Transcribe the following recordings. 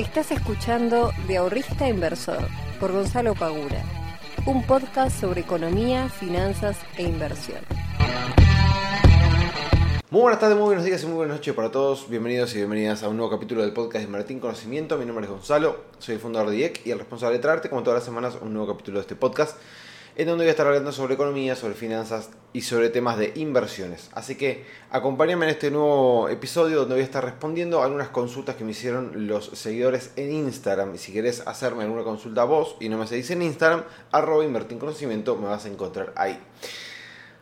Estás escuchando De Ahorrista Inversor por Gonzalo Pagura, un podcast sobre economía, finanzas e inversión. Muy buenas tardes, muy buenos días y muy buenas noches para todos. Bienvenidos y bienvenidas a un nuevo capítulo del podcast de Martín Conocimiento. Mi nombre es Gonzalo, soy el fundador de IEC y el responsable de traerte, como todas las semanas, un nuevo capítulo de este podcast en donde voy a estar hablando sobre economía, sobre finanzas y sobre temas de inversiones. Así que acompáñame en este nuevo episodio donde voy a estar respondiendo algunas consultas que me hicieron los seguidores en Instagram. Y si querés hacerme alguna consulta a vos y no me seguís en Instagram, arroba invertir me vas a encontrar ahí.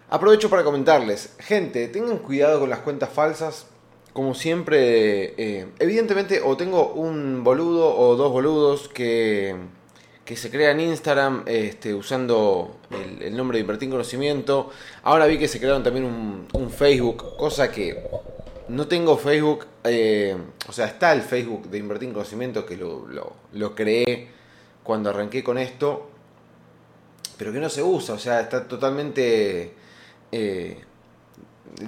Aprovecho para comentarles, gente, tengan cuidado con las cuentas falsas. Como siempre, eh, evidentemente o tengo un boludo o dos boludos que que se crea en Instagram este, usando el, nombre de Invertir en Conocimiento. Ahora vi que se crearon también un, Facebook, cosa que no tengo Facebook, eh, o sea, está el Facebook de Invertir en Conocimiento que lo, creé cuando arranqué con esto, pero que no se usa, o sea, está totalmente eh,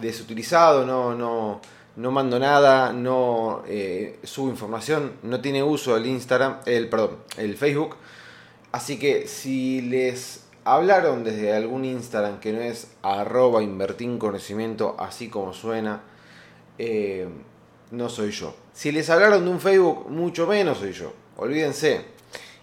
desutilizado, no, no, no mando nada, no eh, subo información, no tiene uso el Instagram, el perdón, el Facebook. Así que si les hablaron desde algún Instagram que no es arroba invertir conocimiento así como suena, eh, no soy yo. Si les hablaron de un Facebook, mucho menos soy yo. Olvídense.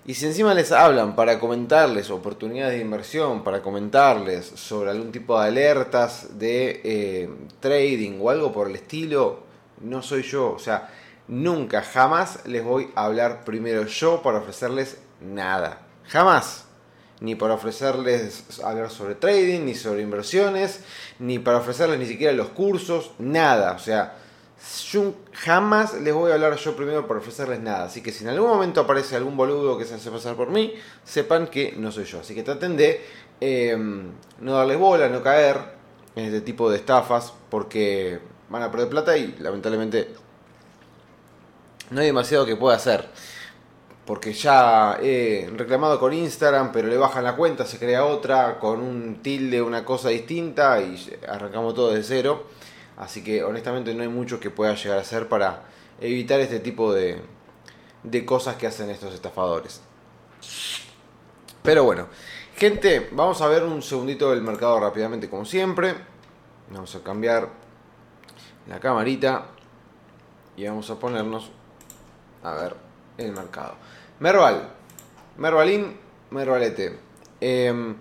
Y si encima les hablan para comentarles oportunidades de inversión, para comentarles sobre algún tipo de alertas de eh, trading o algo por el estilo, no soy yo. O sea, nunca, jamás les voy a hablar primero yo para ofrecerles nada. Jamás. Ni para ofrecerles hablar sobre trading, ni sobre inversiones, ni para ofrecerles ni siquiera los cursos, nada. O sea, jamás les voy a hablar yo primero para ofrecerles nada. Así que si en algún momento aparece algún boludo que se hace pasar por mí, sepan que no soy yo. Así que traten de em, no darles bola, no caer en este tipo de estafas, porque van a perder plata y lamentablemente no hay demasiado que pueda hacer porque ya he reclamado con Instagram, pero le bajan la cuenta, se crea otra con un tilde, una cosa distinta y arrancamos todo de cero. Así que honestamente no hay mucho que pueda llegar a hacer para evitar este tipo de, de cosas que hacen estos estafadores. Pero bueno, gente, vamos a ver un segundito del mercado rápidamente como siempre. Vamos a cambiar la camarita y vamos a ponernos a ver el mercado. Merval. Mervalín, Mervalete. Em,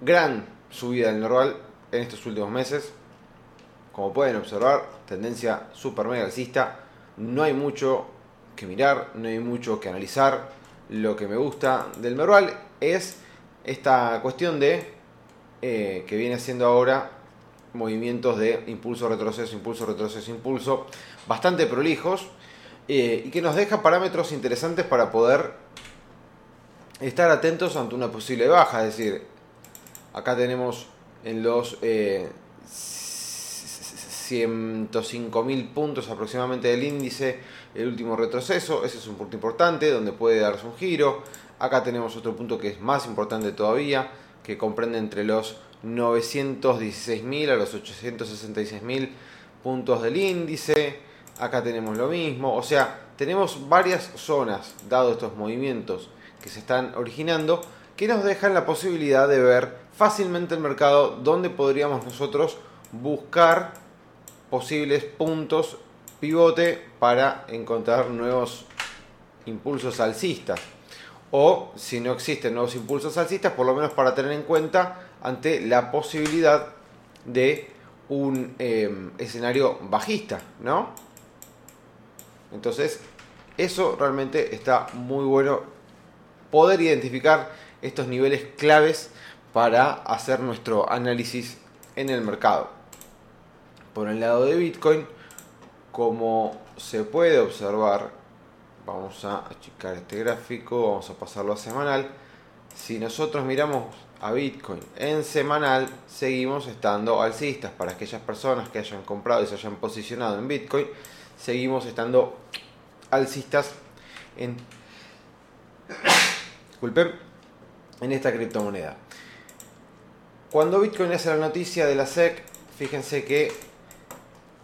gran subida del Merval en estos últimos meses. Como pueden observar, tendencia super mega alcista. No hay mucho que mirar, no hay mucho que analizar. Lo que me gusta del Merval es esta cuestión de eh, que viene haciendo ahora movimientos de impulso, retroceso, impulso, retroceso, impulso, bastante prolijos eh, y que nos deja parámetros interesantes para poder estar atentos ante una posible baja. Es decir, acá tenemos en los eh, 105.000 puntos aproximadamente del índice el último retroceso. Ese es un punto importante donde puede darse un giro. Acá tenemos otro punto que es más importante todavía, que comprende entre los 916.000 a los 866.000 puntos del índice acá tenemos lo mismo, o sea, tenemos varias zonas, dado estos movimientos que se están originando, que nos dejan la posibilidad de ver fácilmente el mercado donde podríamos nosotros buscar posibles puntos pivote para encontrar nuevos impulsos alcistas. O si no existen nuevos impulsos alcistas, por lo menos para tener en cuenta ante la posibilidad de un eh, escenario bajista, ¿no? Entonces, eso realmente está muy bueno poder identificar estos niveles claves para hacer nuestro análisis en el mercado. Por el lado de Bitcoin, como se puede observar, vamos a achicar este gráfico, vamos a pasarlo a semanal. Si nosotros miramos a Bitcoin en semanal, seguimos estando alcistas para aquellas personas que hayan comprado y se hayan posicionado en Bitcoin seguimos estando alcistas en, en esta criptomoneda. Cuando Bitcoin hace la noticia de la SEC, fíjense que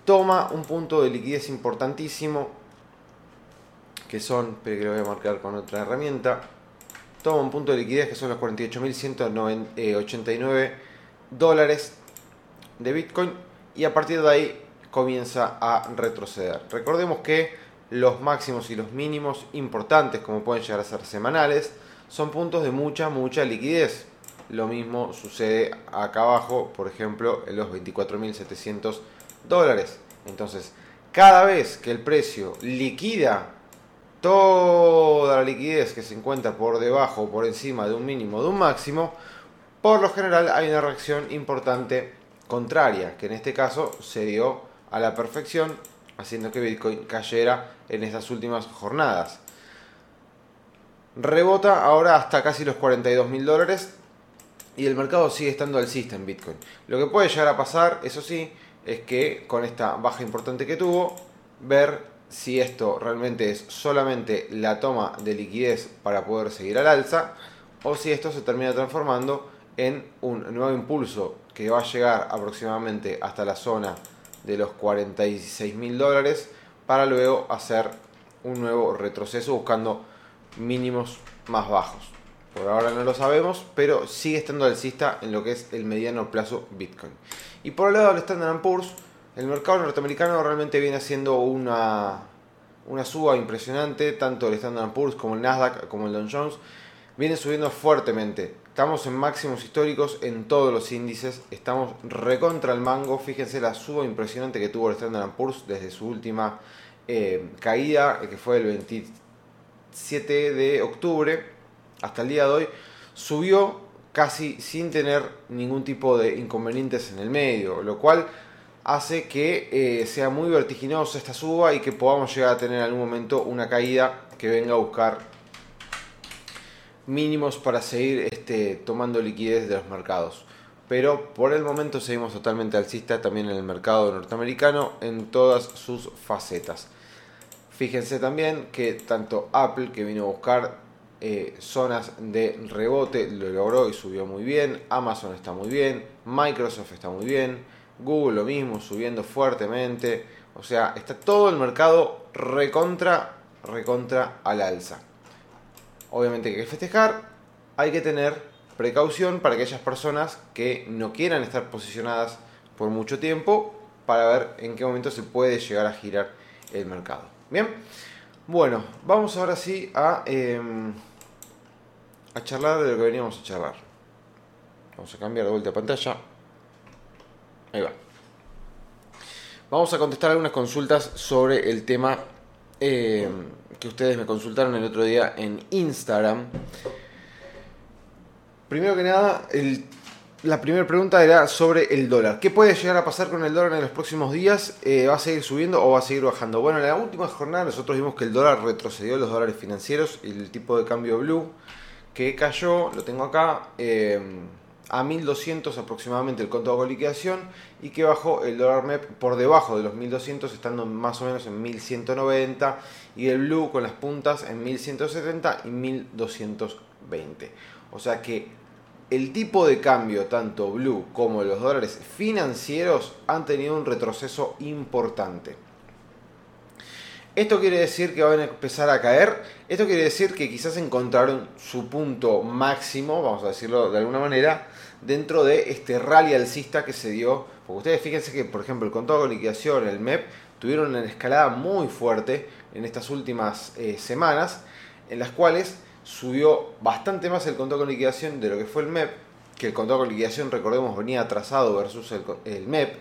toma un punto de liquidez importantísimo que son, pero que lo voy a marcar con otra herramienta, toma un punto de liquidez que son los 48.189 dólares de Bitcoin y a partir de ahí comienza a retroceder. Recordemos que los máximos y los mínimos importantes, como pueden llegar a ser semanales, son puntos de mucha, mucha liquidez. Lo mismo sucede acá abajo, por ejemplo, en los 24.700 dólares. Entonces, cada vez que el precio liquida toda la liquidez que se encuentra por debajo o por encima de un mínimo de un máximo, por lo general hay una reacción importante contraria, que en este caso se dio a la perfección, haciendo que Bitcoin cayera en estas últimas jornadas. Rebota ahora hasta casi los 42 mil dólares y el mercado sigue estando alcista en Bitcoin. Lo que puede llegar a pasar, eso sí, es que con esta baja importante que tuvo, ver si esto realmente es solamente la toma de liquidez para poder seguir al alza o si esto se termina transformando en un nuevo impulso que va a llegar aproximadamente hasta la zona de los 46 mil dólares para luego hacer un nuevo retroceso buscando mínimos más bajos. Por ahora no lo sabemos, pero sigue estando alcista en lo que es el mediano plazo Bitcoin. Y por el lado del Standard Poor's, el mercado norteamericano realmente viene haciendo una, una suba impresionante, tanto el Standard Poor's como el Nasdaq, como el Dow Jones, viene subiendo fuertemente. Estamos en máximos históricos en todos los índices, estamos recontra el mango, fíjense la suba impresionante que tuvo el Standard Poor's desde su última eh, caída, que fue el 27 de octubre hasta el día de hoy, subió casi sin tener ningún tipo de inconvenientes en el medio, lo cual hace que eh, sea muy vertiginosa esta suba y que podamos llegar a tener en algún momento una caída que venga a buscar mínimos para seguir este, tomando liquidez de los mercados. Pero por el momento seguimos totalmente alcista también en el mercado norteamericano en todas sus facetas. Fíjense también que tanto Apple, que vino a buscar eh, zonas de rebote, lo logró y subió muy bien. Amazon está muy bien. Microsoft está muy bien. Google lo mismo, subiendo fuertemente. O sea, está todo el mercado recontra, recontra al alza. Obviamente hay que festejar, hay que tener precaución para aquellas personas que no quieran estar posicionadas por mucho tiempo para ver en qué momento se puede llegar a girar el mercado. Bien, bueno, vamos ahora sí a, em, a charlar de lo que veníamos a charlar. Vamos a cambiar de vuelta de pantalla. Ahí va. Vamos a contestar algunas consultas sobre el tema eh, que ustedes me consultaron el otro día en Instagram. Primero que nada, la primera pregunta era sobre el dólar. ¿Qué puede llegar a pasar con el dólar en los próximos días? Eh, ¿Va a seguir subiendo o va a seguir bajando? Bueno, en la última jornada nosotros vimos que el dólar retrocedió los dólares financieros el tipo de cambio blue que cayó, lo tengo acá. Eh, a 1200 aproximadamente el contado con liquidación y que bajó el dólar MEP por debajo de los 1200 estando más o menos en 1190 y el blue con las puntas en 1170 y 1220 o sea que el tipo de cambio tanto blue como los dólares financieros han tenido un retroceso importante esto quiere decir que van a empezar a caer. Esto quiere decir que quizás encontraron su punto máximo, vamos a decirlo de alguna manera, dentro de este rally alcista que se dio. Porque ustedes fíjense que, por ejemplo, el contado con liquidación, el MEP, tuvieron una escalada muy fuerte en estas últimas eh, semanas, en las cuales subió bastante más el contado con liquidación de lo que fue el MEP, que el contado con liquidación, recordemos, venía atrasado versus el, el MEP,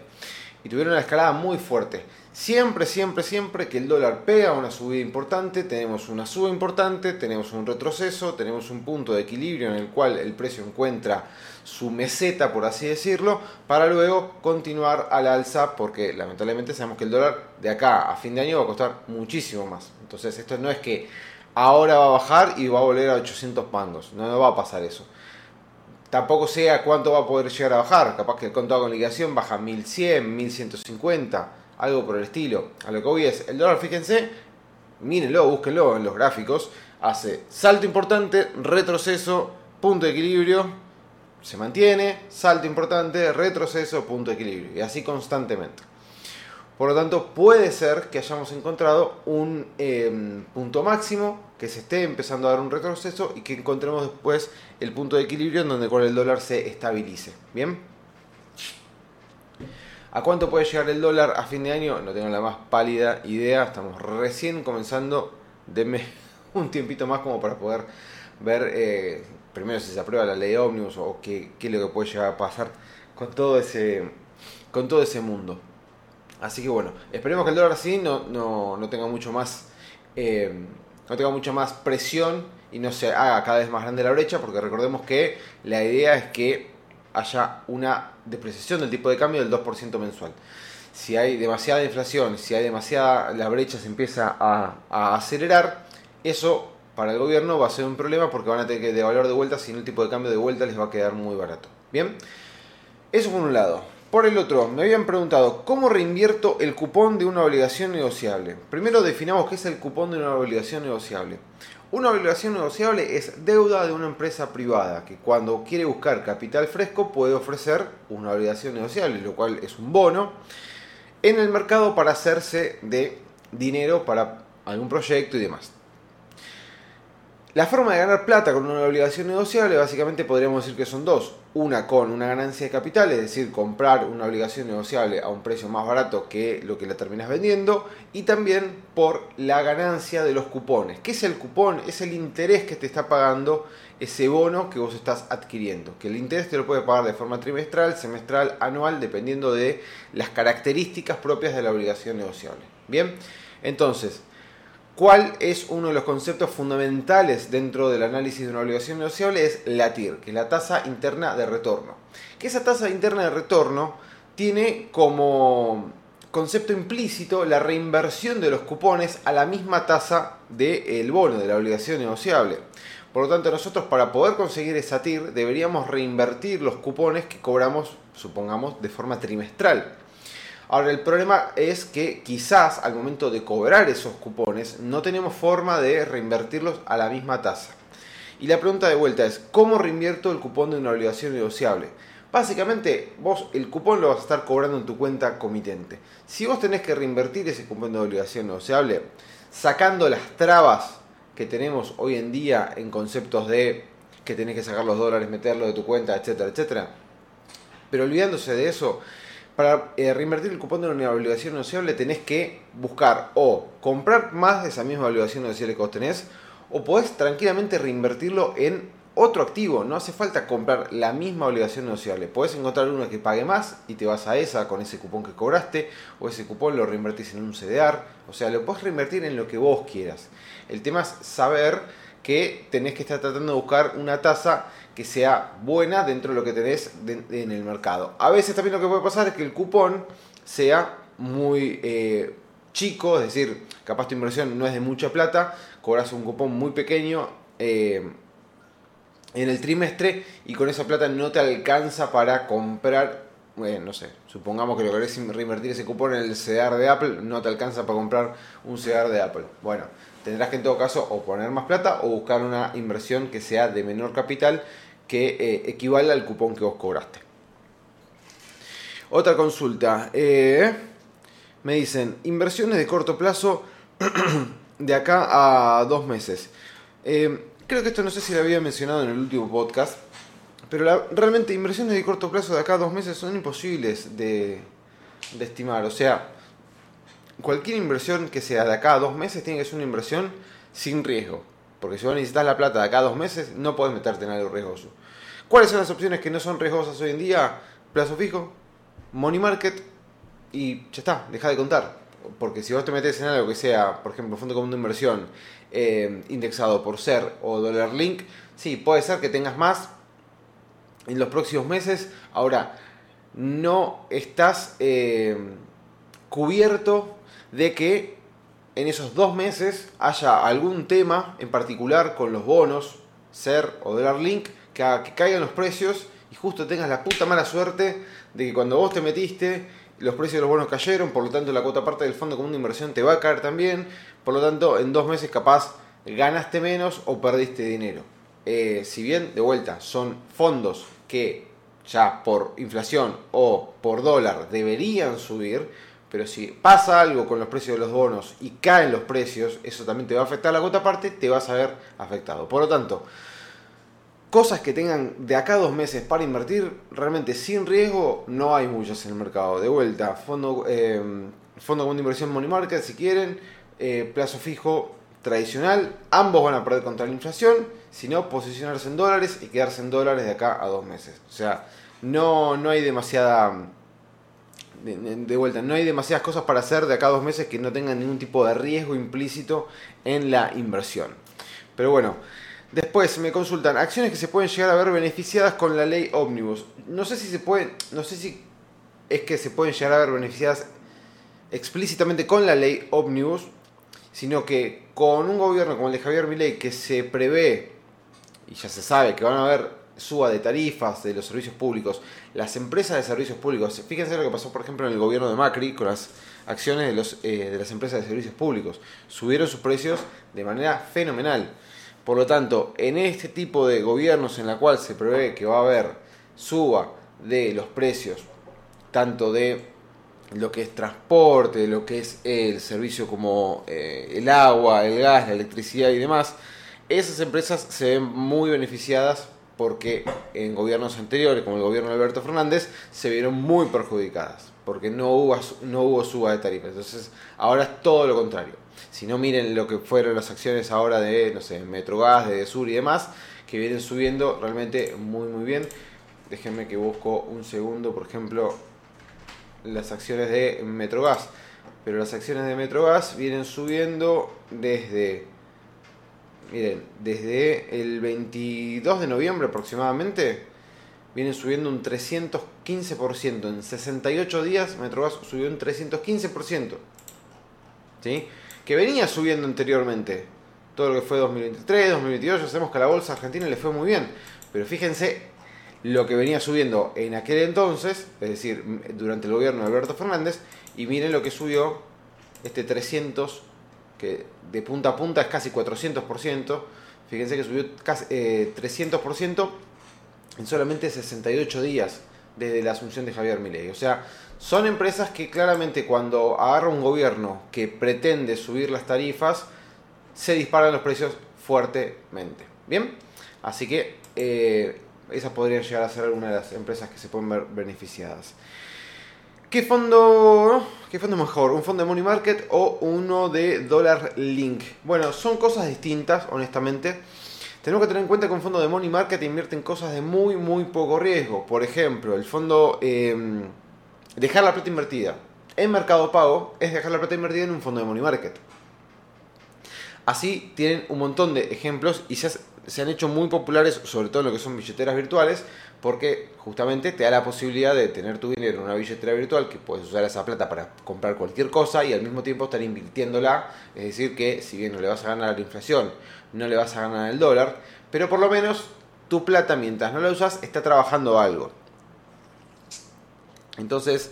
y tuvieron una escalada muy fuerte. Siempre, siempre, siempre que el dólar pega una subida importante, tenemos una suba importante, tenemos un retroceso, tenemos un punto de equilibrio en el cual el precio encuentra su meseta, por así decirlo, para luego continuar al alza, porque lamentablemente sabemos que el dólar de acá a fin de año va a costar muchísimo más. Entonces esto no es que ahora va a bajar y va a volver a 800 pangos, no, no va a pasar eso. Tampoco sé a cuánto va a poder llegar a bajar, capaz que el contado con liquidación baja 1100, 1150 algo por el estilo. A lo que voy es, el dólar, fíjense, mírenlo, búsquenlo en los gráficos, hace salto importante, retroceso, punto de equilibrio, se mantiene, salto importante, retroceso, punto de equilibrio, y así constantemente. Por lo tanto, puede ser que hayamos encontrado un em, punto máximo, que se esté empezando a dar un retroceso y que encontremos después el punto de equilibrio en donde con el dólar se estabilice. ¿Bien? ¿A cuánto puede llegar el dólar a fin de año? No tengo la más pálida idea. Estamos recién comenzando. Denme un tiempito más como para poder ver eh, primero si se aprueba la ley de ómnibus o qué, qué es lo que puede llegar a pasar con todo ese, con todo ese mundo. Así que bueno, esperemos que el dólar así no, no, tenga mucho más. Eh, no tenga mucha más presión y no se haga cada vez más grande la brecha, porque recordemos que la idea es que haya una depreciación del tipo de cambio del 2% mensual. Si hay demasiada inflación, si hay demasiada, la brecha se empieza a, a, acelerar, eso para el gobierno va a ser un problema porque van a tener que devaluar de vuelta, si no el tipo de cambio de vuelta les va a quedar muy barato. Bien, eso por un lado. Por el otro, me habían preguntado, ¿cómo reinvierto el cupón de una obligación negociable? Primero definamos qué es el cupón de una obligación negociable. Una obligación negociable es deuda de una empresa privada que cuando quiere buscar capital fresco puede ofrecer una obligación negociable, lo cual es un bono, en el mercado para hacerse de dinero para algún proyecto y demás. La forma de ganar plata con una obligación negociable básicamente podríamos decir que son dos. Una con una ganancia de capital, es decir, comprar una obligación negociable a un precio más barato que lo que la terminas vendiendo. Y también por la ganancia de los cupones. ¿Qué es el cupón? Es el interés que te está pagando ese bono que vos estás adquiriendo. Que el interés te lo puede pagar de forma trimestral, semestral, anual, dependiendo de las características propias de la obligación negociable. Bien, entonces ¿Cuál es uno de los conceptos fundamentales dentro del análisis de una obligación negociable? Es la TIR, que es la tasa interna de retorno. Que esa tasa interna de retorno tiene como concepto implícito la reinversión de los cupones a la misma tasa del bono, de la obligación negociable. Por lo tanto, nosotros para poder conseguir esa TIR deberíamos reinvertir los cupones que cobramos, supongamos, de forma trimestral. Ahora, el problema es que quizás al momento de cobrar esos cupones no tenemos forma de reinvertirlos a la misma tasa. Y la pregunta de vuelta es, ¿cómo reinvierto el cupón de una obligación negociable? Básicamente, vos el cupón lo vas a estar cobrando en tu cuenta comitente. Si vos tenés que reinvertir ese cupón de obligación negociable, sacando las trabas que tenemos hoy en día en conceptos de que tenés que sacar los dólares, meterlo de tu cuenta, etcétera, etcétera, pero olvidándose de eso, para eh, reinvertir el cupón de una obligación negociable tenés que buscar o comprar más de esa misma obligación negociable que vos tenés o podés tranquilamente reinvertirlo en otro activo. No hace falta comprar la misma obligación negociable. Podés encontrar una que pague más y te vas a esa con ese cupón que cobraste o ese cupón lo reinvertís en un CDR. O sea, lo podés reinvertir en lo que vos quieras. El tema es saber que tenés que estar tratando de buscar una tasa que sea buena dentro de lo que tenés en el mercado. A veces también lo que puede pasar es que el cupón sea muy eh, chico, es decir, capaz tu inversión no es de mucha plata, cobras un cupón muy pequeño eh, en el trimestre y con esa plata no te alcanza para comprar, bueno, no sé, supongamos que lo querés reinvertir ese cupón en el CDR de Apple, no te alcanza para comprar un CDR de Apple. Bueno, tendrás que en todo caso o poner más plata o buscar una inversión que sea de menor capital que eh, equivale al cupón que vos cobraste. Otra consulta. Eh, me dicen, inversiones de corto plazo de acá a dos meses. Eh, creo que esto no sé si lo había mencionado en el último podcast, pero realmente inversiones de corto plazo de acá a dos meses son imposibles de, de estimar. O sea, cualquier inversión que sea de acá a dos meses tiene que ser una inversión sin riesgo. Porque si vos necesitas la plata de acá a dos meses, no puedes meterte en algo riesgoso. ¿Cuáles son las opciones que no son riesgosas hoy en día? Plazo fijo, money market y ya está, deja de contar. Porque si vos te metes en algo que sea, por ejemplo, fondo común de inversión eh, indexado por SER o Dollar Link, sí, puede ser que tengas más en los próximos meses. Ahora, no estás eh, cubierto de que en esos dos meses haya algún tema en particular con los bonos, SER o Link, que, que caigan los precios y justo tengas la puta mala suerte de que cuando vos te metiste los precios de los bonos cayeron, por lo tanto la cuota parte del fondo común de inversión te va a caer también, por lo tanto en dos meses capaz ganaste menos o perdiste dinero. Eh, si bien de vuelta son fondos que ya por inflación o por dólar deberían subir, Pero si pasa algo con los precios de los bonos y caen los precios, eso también te va a afectar la cuota parte, te vas a ver afectado. Por lo tanto, cosas que tengan de acá a dos meses para invertir, realmente sin riesgo, no hay muchas en el mercado. De vuelta, fondo, eh, fondo de inversión money market si quieren, eh, plazo fijo tradicional, ambos van a perder contra la inflación, sino posicionarse en dólares y quedarse en dólares de acá a dos meses. O sea, no, no hay demasiada de, vuelta, no hay demasiadas cosas para hacer de acá a dos meses que no tengan ningún tipo de riesgo implícito en la inversión. Pero bueno, después me consultan acciones que se pueden llegar a ver beneficiadas con la ley Omnibus. No sé si se pueden, no sé si es que se pueden llegar a ver beneficiadas explícitamente con la ley Omnibus, sino que con un gobierno como el de Javier Milei que se prevé y ya se sabe que van a haber suba de tarifas de los servicios públicos, las empresas de servicios públicos, fíjense lo que pasó por ejemplo en el gobierno de Macri con las acciones de, los, eh, de las empresas de servicios públicos, subieron sus precios de manera fenomenal. Por lo tanto, en este tipo de gobiernos en la cual se prevé que va a haber suba de los precios, tanto de lo que es transporte, lo que es el servicio como eh, el agua, el gas, la electricidad y demás, esas empresas se ven muy beneficiadas porque en gobiernos anteriores, como el gobierno de Alberto Fernández, se vieron muy perjudicadas, porque no hubo, no hubo suba de tarifas. Entonces, ahora es todo lo contrario. Si no miren lo que fueron las acciones ahora de, no sé, Metrogas, de Sur y demás, que vienen subiendo realmente muy, muy bien. Déjenme que busco un segundo, por ejemplo, las acciones de Metrogas. Pero las acciones de Metrogas vienen subiendo desde Miren, desde el 22 de noviembre aproximadamente vienen subiendo un 315%. En 68 días Metrogas subió un 315%. ¿Sí? Que venía subiendo anteriormente. Todo lo que fue 2023, 2022, ya sabemos que a la bolsa argentina le fue muy bien. Pero fíjense lo que venía subiendo en aquel entonces, es decir, durante el gobierno de Alberto Fernández, y miren lo que subió este 300 que de punta a punta es casi 400%. Fíjense que subió casi 300% eh, en solamente 68 días desde la asunción de Javier Milei. O sea, son empresas que claramente cuando agarra un gobierno que pretende subir las tarifas, se disparan los precios fuertemente. Bien, así que eh, esas podrían llegar a ser algunas de las empresas que se pueden ver beneficiadas. ¿Qué fondo, ¿Qué fondo es mejor? ¿Un fondo de Money Market o uno de Dollar Link? Bueno, son cosas distintas, honestamente. Tenemos que tener en cuenta que un fondo de Money Market invierte en cosas de muy, muy poco riesgo. Por ejemplo, el fondo em, dejar la plata invertida en Mercado Pago es dejar la plata invertida en un fondo de Money Market. Así tienen un montón de ejemplos y se, se han hecho muy populares, sobre todo en lo que son billeteras virtuales, porque justamente te da la posibilidad de tener tu dinero en una billetera virtual que puedes usar esa plata para comprar cualquier cosa y al mismo tiempo estar invirtiéndola, es decir que si bien no le vas a ganar la inflación, no le vas a ganar el dólar, pero por lo menos tu plata mientras no la usas está trabajando algo. Entonces,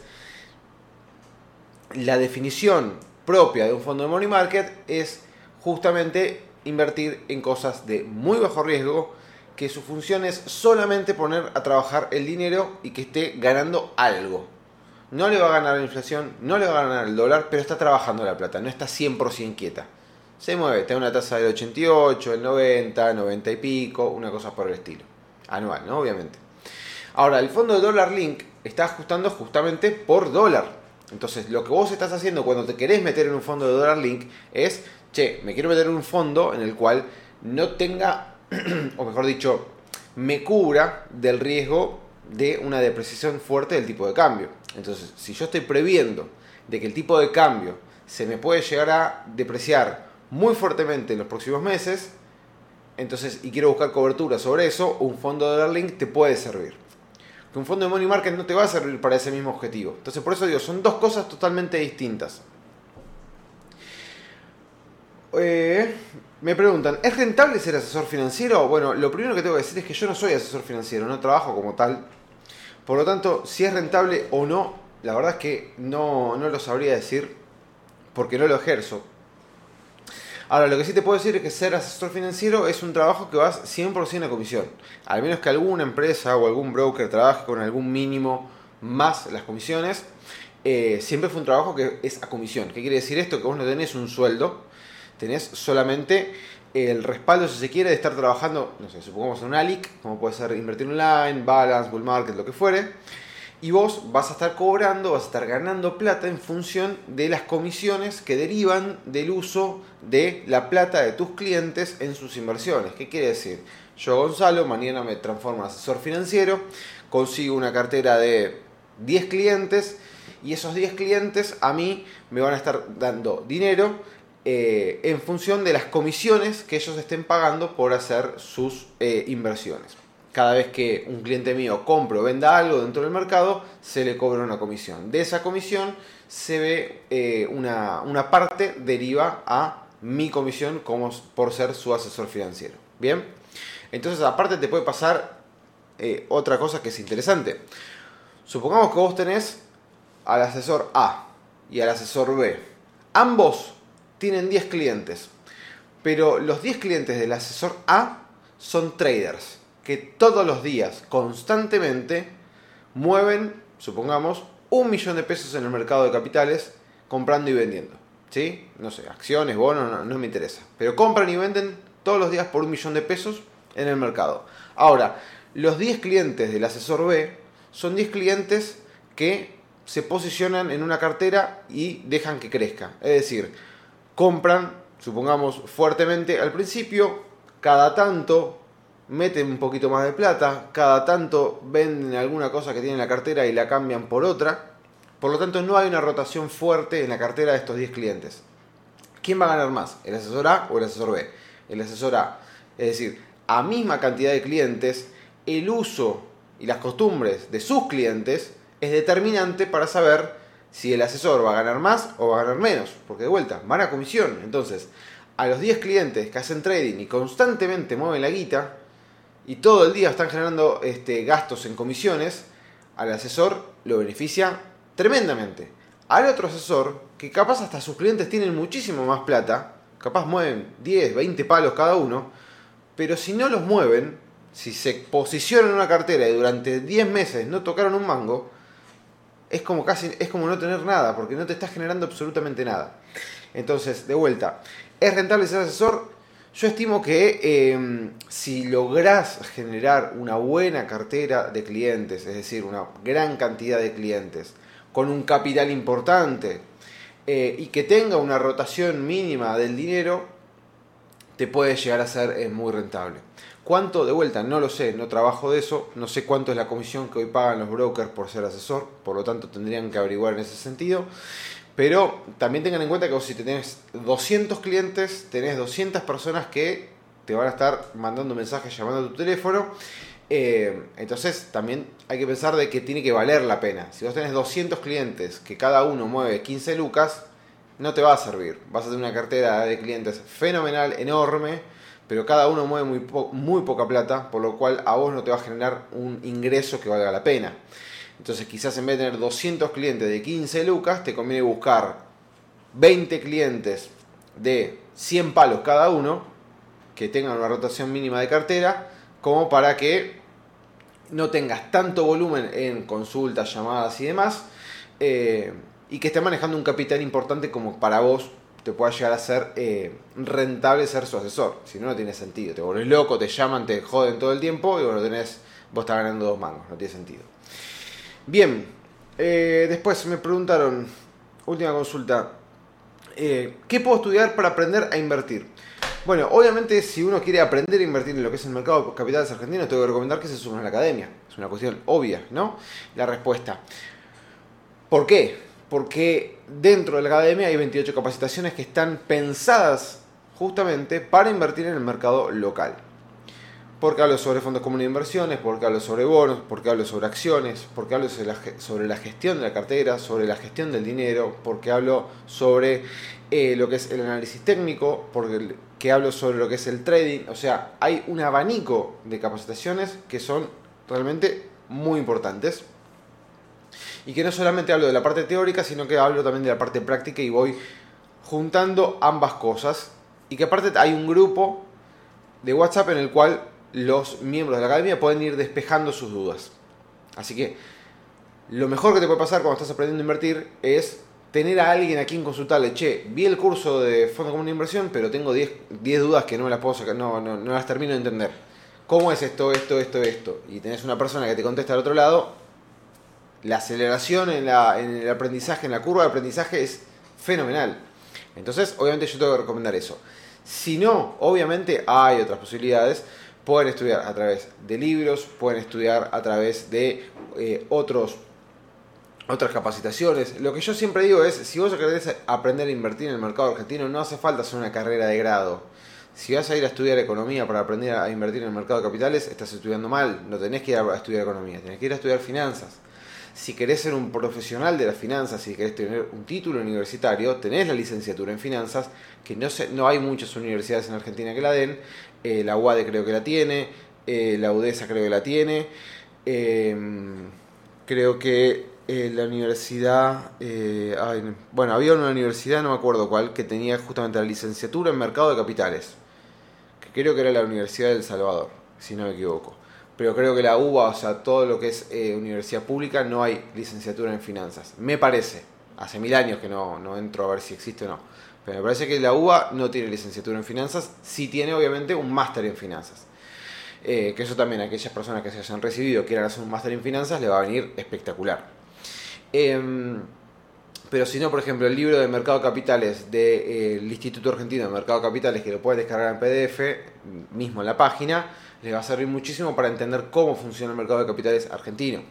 la definición propia de un fondo de money market es justamente invertir en cosas de muy bajo riesgo, que su función es solamente poner a trabajar el dinero y que esté ganando algo. No le va a ganar la inflación, no le va a ganar el dólar, pero está trabajando la plata, no está 100% quieta. Se mueve, tiene una tasa del 88, el 90, 90 y pico, una cosa por el estilo. Anual, ¿no? Obviamente. Ahora, el fondo de dólar link está ajustando justamente por dólar. Entonces, lo que vos estás haciendo cuando te querés meter en un fondo de dólar link es, che, me quiero meter en un fondo en el cual no tenga o mejor dicho, me cubra del riesgo de una depreciación fuerte del tipo de cambio. Entonces, si yo estoy previendo de que el tipo de cambio se me puede llegar a depreciar muy fuertemente en los próximos meses, entonces, y quiero buscar cobertura sobre eso, un fondo de dollar te puede servir. Que un fondo de money market no te va a servir para ese mismo objetivo. Entonces, por eso digo, son dos cosas totalmente distintas. Eh, me preguntan, ¿es rentable ser asesor financiero? Bueno, lo primero que tengo que decir es que yo no soy asesor financiero, no trabajo como tal. Por lo tanto, si es rentable o no, la verdad es que no, no lo sabría decir porque no lo ejerzo. Ahora, lo que sí te puedo decir es que ser asesor financiero es un trabajo que vas 100% a comisión. Al menos que alguna empresa o algún broker trabaje con algún mínimo más las comisiones. eh, siempre fue un trabajo que es a comisión. ¿Qué quiere decir esto? Que vos no tenés un sueldo, tenés solamente el respaldo, si se quiere, de estar trabajando, no sé, supongamos en un ALIC, como puede ser invertir online, balance, bull market, lo que fuere, y vos vas a estar cobrando, vas a estar ganando plata en función de las comisiones que derivan del uso de la plata de tus clientes en sus inversiones. ¿Qué quiere decir? Yo, Gonzalo, mañana me transformo en asesor financiero, consigo una cartera de 10 clientes y esos 10 clientes a mí me van a estar dando dinero eh, en función de las comisiones que ellos estén pagando por hacer sus eh, inversiones. Cada vez que un cliente mío compre o venda algo dentro del mercado, se le cobra una comisión. De esa comisión se ve eh, una, una, parte deriva a mi comisión como por ser su asesor financiero. Bien, entonces aparte te puede pasar otra cosa que es interesante. Supongamos que vos tenés al asesor A y al asesor B. Ambos tienen 10 clientes, pero los 10 clientes del asesor A son traders que todos los días, constantemente, mueven, supongamos, un millón de pesos en el mercado de capitales comprando y vendiendo. ¿Sí? No sé, acciones, bonos, no, no me interesa. Pero compran y venden todos los días por un millón de pesos en el mercado. Ahora, los 10 clientes del asesor B son 10 clientes que se posicionan en una cartera y dejan que crezca. Es decir, compran, supongamos, fuertemente al principio, cada tanto meten un poquito más de plata, cada tanto venden alguna cosa que tienen en la cartera y la cambian por otra. Por lo tanto, no hay una rotación fuerte en la cartera de estos 10 clientes. ¿Quién va a ganar más? ¿El asesor A o el asesor B? El asesor A. Es decir, a misma cantidad de clientes, el uso y las costumbres de sus clientes es determinante para saber si el asesor va a ganar más o va a ganar menos, porque de vuelta, van a comisión. Entonces, a los 10 clientes que hacen trading y constantemente mueven la guita y todo el día están generando este, gastos en comisiones, al asesor lo beneficia tremendamente. Al otro asesor, que capaz hasta sus clientes tienen muchísimo más plata, capaz mueven 10, 20 palos cada uno, pero si no los mueven, si se posicionan en una cartera y durante 10 meses no tocaron un mango, es como casi es como no tener nada, porque no te estás generando absolutamente nada. Entonces, de vuelta, ¿es rentable ser asesor? Yo estimo que em, si logras generar una buena cartera de clientes, es decir, una gran cantidad de clientes, con un capital importante eh, y que tenga una rotación mínima del dinero, te puede llegar a ser eh, muy rentable. ¿Cuánto? De vuelta, no lo sé, no trabajo de eso, no sé cuánto es la comisión que hoy pagan los brokers por ser asesor, por lo tanto tendrían que averiguar en ese sentido. Pero también tengan en cuenta que si tenés 200 clientes, tenés 200 personas que te van a estar mandando mensajes, llamando a tu teléfono. Eh, entonces también hay que pensar de que tiene que valer la pena. Si vos tenés 200 clientes que cada uno mueve 15 lucas, no te va a servir. Vas a tener una cartera de clientes fenomenal, enorme pero cada uno mueve muy, muy poca plata, por lo cual a vos no te va a generar un ingreso que valga la pena. Entonces quizás en vez de tener 200 clientes de 15 lucas, te conviene buscar 20 clientes de 100 palos cada uno, que tengan una rotación mínima de cartera, como para que no tengas tanto volumen en consultas, llamadas y demás, eh, y que esté manejando un capital importante como para vos te pueda llegar a ser eh, rentable ser su asesor. Si no, no tiene sentido. Te volvés loco, te llaman, te joden todo el tiempo y bueno, tenés, vos estás ganando dos mangos. No tiene sentido. Bien, eh, después me preguntaron, última consulta, eh, ¿qué puedo estudiar para aprender a invertir? Bueno, obviamente si uno quiere aprender a invertir en lo que es el mercado de capitales argentinos, tengo que recomendar que se sumen a la academia. Es una cuestión obvia, ¿no? La respuesta. ¿Por qué? Porque dentro de la academia hay 28 capacitaciones que están pensadas justamente para invertir en el mercado local. Porque hablo sobre fondos comunes de inversiones, porque hablo sobre bonos, porque hablo sobre acciones, porque hablo sobre la, gestión de la cartera, sobre la gestión del dinero, porque hablo sobre eh, lo que es el análisis técnico, porque que hablo sobre lo que es el trading. O sea, hay un abanico de capacitaciones que son realmente muy importantes y que no solamente hablo de la parte teórica, sino que hablo también de la parte práctica y voy juntando ambas cosas. Y que aparte hay un grupo de WhatsApp en el cual los miembros de la academia pueden ir despejando sus dudas. Así que lo mejor que te puede pasar cuando estás aprendiendo a invertir es tener a alguien a quien consultarle, che, vi el curso de fondo común de inversión, pero tengo 10 dudas que no me las puedo sacar, no, no, no las termino de entender. ¿Cómo es esto, esto, esto, esto? Y tenés una persona que te contesta al otro lado, la aceleración en, la, en el aprendizaje, en la curva de aprendizaje es fenomenal. Entonces, obviamente yo tengo que recomendar eso. Si no, obviamente hay otras posibilidades. Pueden estudiar a través de libros, pueden estudiar a través de eh, otros otras capacitaciones. Lo que yo siempre digo es, si vos querés aprender a invertir en el mercado argentino, no hace falta hacer una carrera de grado. Si vas a ir a estudiar economía para aprender a invertir en el mercado de capitales, estás estudiando mal. No tenés que ir a estudiar economía, tenés que ir a estudiar finanzas. Si querés ser un profesional de las finanzas, si querés tener un título universitario, tenés la licenciatura en finanzas, que no, no hay muchas universidades en Argentina que la den. Eh, la UADE creo que la tiene, eh, la UDESA creo que la tiene. Em, creo que eh, la universidad, eh, bueno, había una universidad, no me acuerdo cuál, que tenía justamente la licenciatura en mercado de capitales, que creo que era la Universidad del Salvador, si no me equivoco. Pero creo que la UBA, o sea, todo lo que es eh, universidad pública, no hay licenciatura en finanzas. Me parece, hace mil años que no, no entro a ver si existe o no. Pero me parece que la UBA no tiene licenciatura en finanzas, sí tiene obviamente un máster en finanzas. que eso también a aquellas personas que se hayan recibido quieran hacer un máster en finanzas le va a venir espectacular. Em, pero si no, por ejemplo, el libro de Mercado de Capitales del Instituto Argentino de Mercado de Capitales, que lo puedes descargar en PDF, mismo en la página, les va a servir muchísimo para entender cómo funciona el mercado de capitales argentino.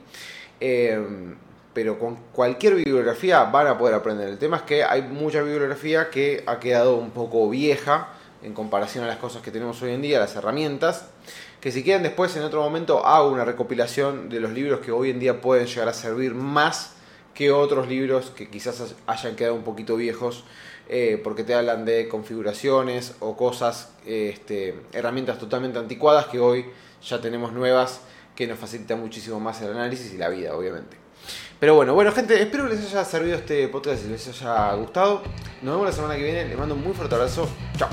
Em, pero con cualquier bibliografía van a poder aprender. El tema es que hay mucha bibliografía que ha quedado un poco vieja en comparación a las cosas que tenemos hoy en día, las herramientas, que si quieren después en otro momento hago una recopilación de los libros que hoy en día pueden llegar a servir más que otros libros que quizás hayan quedado un poquito viejos eh, porque te hablan de configuraciones o cosas, este, herramientas totalmente anticuadas que hoy ya tenemos nuevas que nos facilitan muchísimo más el análisis y la vida, obviamente. Pero bueno, bueno gente, espero que les haya servido este podcast y les haya gustado. Nos vemos la semana que viene, les mando un muy fuerte abrazo. Chao.